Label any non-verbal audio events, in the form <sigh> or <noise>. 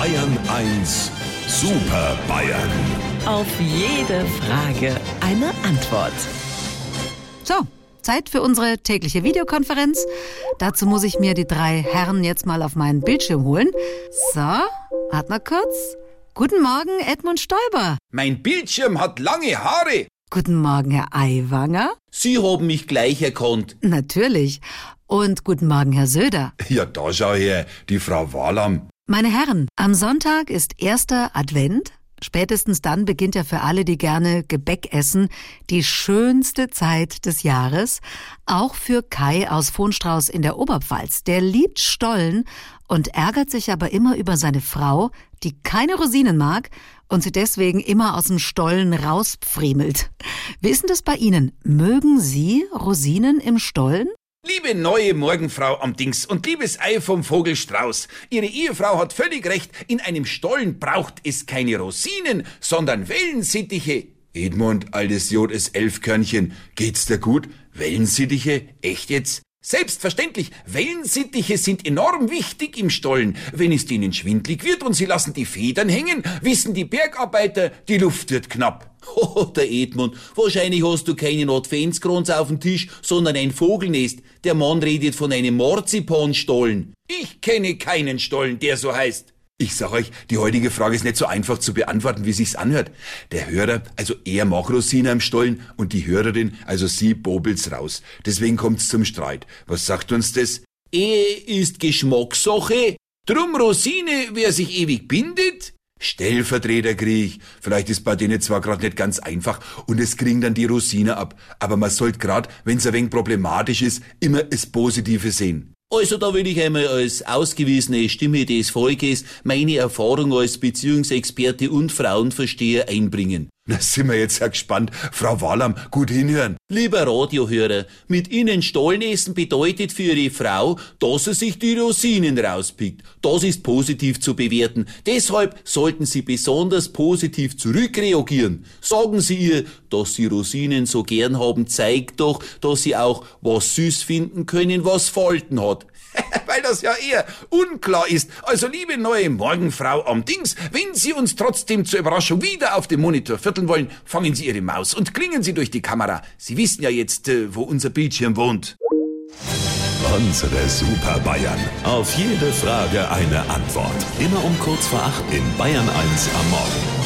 Bayern 1 Super Bayern. Auf jede Frage eine Antwort. So, Zeit für unsere tägliche Videokonferenz. Dazu muss ich mir die drei Herren jetzt mal auf meinen Bildschirm holen. So, warte mal kurz. Guten Morgen, Edmund Stoiber. Mein Bildschirm hat lange Haare. Guten Morgen, Herr Aiwanger. Sie haben mich gleich erkannt. Natürlich. Und guten Morgen, Herr Söder. Ja, da schau her, die Frau Wahlam. Meine Herren, am Sonntag ist erster Advent. Spätestens dann beginnt ja für alle, die gerne Gebäck essen, die schönste Zeit des Jahres. Auch für Kai aus Vonstrauß in der Oberpfalz. Der liebt Stollen und ärgert sich aber immer über seine Frau, die keine Rosinen mag und sie deswegen immer aus dem Stollen rauspfriemelt. Wie ist denn das bei Ihnen? Mögen Sie Rosinen im Stollen? Liebe neue Morgenfrau am Dings und liebes Ei vom Vogelstrauß, Ihre Ehefrau hat völlig recht, in einem Stollen braucht es keine Rosinen, sondern Wellensittiche. Edmund, altes Jod, ist Elfkörnchen. Geht's dir gut? Wellensittiche? Echt jetzt? Selbstverständlich, Wellensittiche sind enorm wichtig im Stollen. Wenn es denen schwindlig wird und sie lassen die Federn hängen, wissen die Bergarbeiter, die Luft wird knapp. Oh, der Edmund, wahrscheinlich hast du keinen Adventskranz auf dem Tisch, sondern ein Vogelnest. Der Mann redet von einem Marzipanstollen. Ich kenne keinen Stollen, der so heißt. Ich sag euch, die heutige Frage ist nicht so einfach zu beantworten, wie sich's anhört. Der Hörer, also er mag Rosina im Stollen und die Hörerin, also sie, bobelt's raus. Deswegen kommt's zum Streit. Was sagt uns das? Ehe ist Geschmackssache. Drum Rosine, wer sich ewig bindet, Stellvertreterkrieg. Vielleicht ist bei denen zwar gerade nicht ganz einfach und es kriegen dann die Rosine ab, aber man sollte gerade, wenn's ein wenig problematisch ist, immer das Positive sehen. Also da will ich einmal als ausgewiesene Stimme des Volkes meine Erfahrung als Beziehungsexperte und Frauenversteher einbringen. Na, sind wir jetzt ja gespannt. Frau Wallam, gut hinhören. Lieber Radiohörer, mit Ihnen Stollenessen bedeutet für Ihre Frau, dass sie sich die Rosinen rauspickt. Das ist positiv zu bewerten. Deshalb sollten Sie besonders positiv zurückreagieren. Sagen Sie ihr, dass Sie Rosinen so gern haben, zeigt doch, dass Sie auch was süß finden können, was Falten hat. <laughs> Weil das ja eher unklar ist. Also liebe neue Morgenfrau am Dings, wenn Sie uns trotzdem zur Überraschung wieder auf dem Monitor vierteln wollen, fangen Sie Ihre Maus und klingen Sie durch die Kamera. Sie wissen ja jetzt, äh, wo unser Bildschirm wohnt. Unsere Super Bayern. Auf jede Frage eine Antwort. Immer um kurz vor acht in Bayern 1 am Morgen.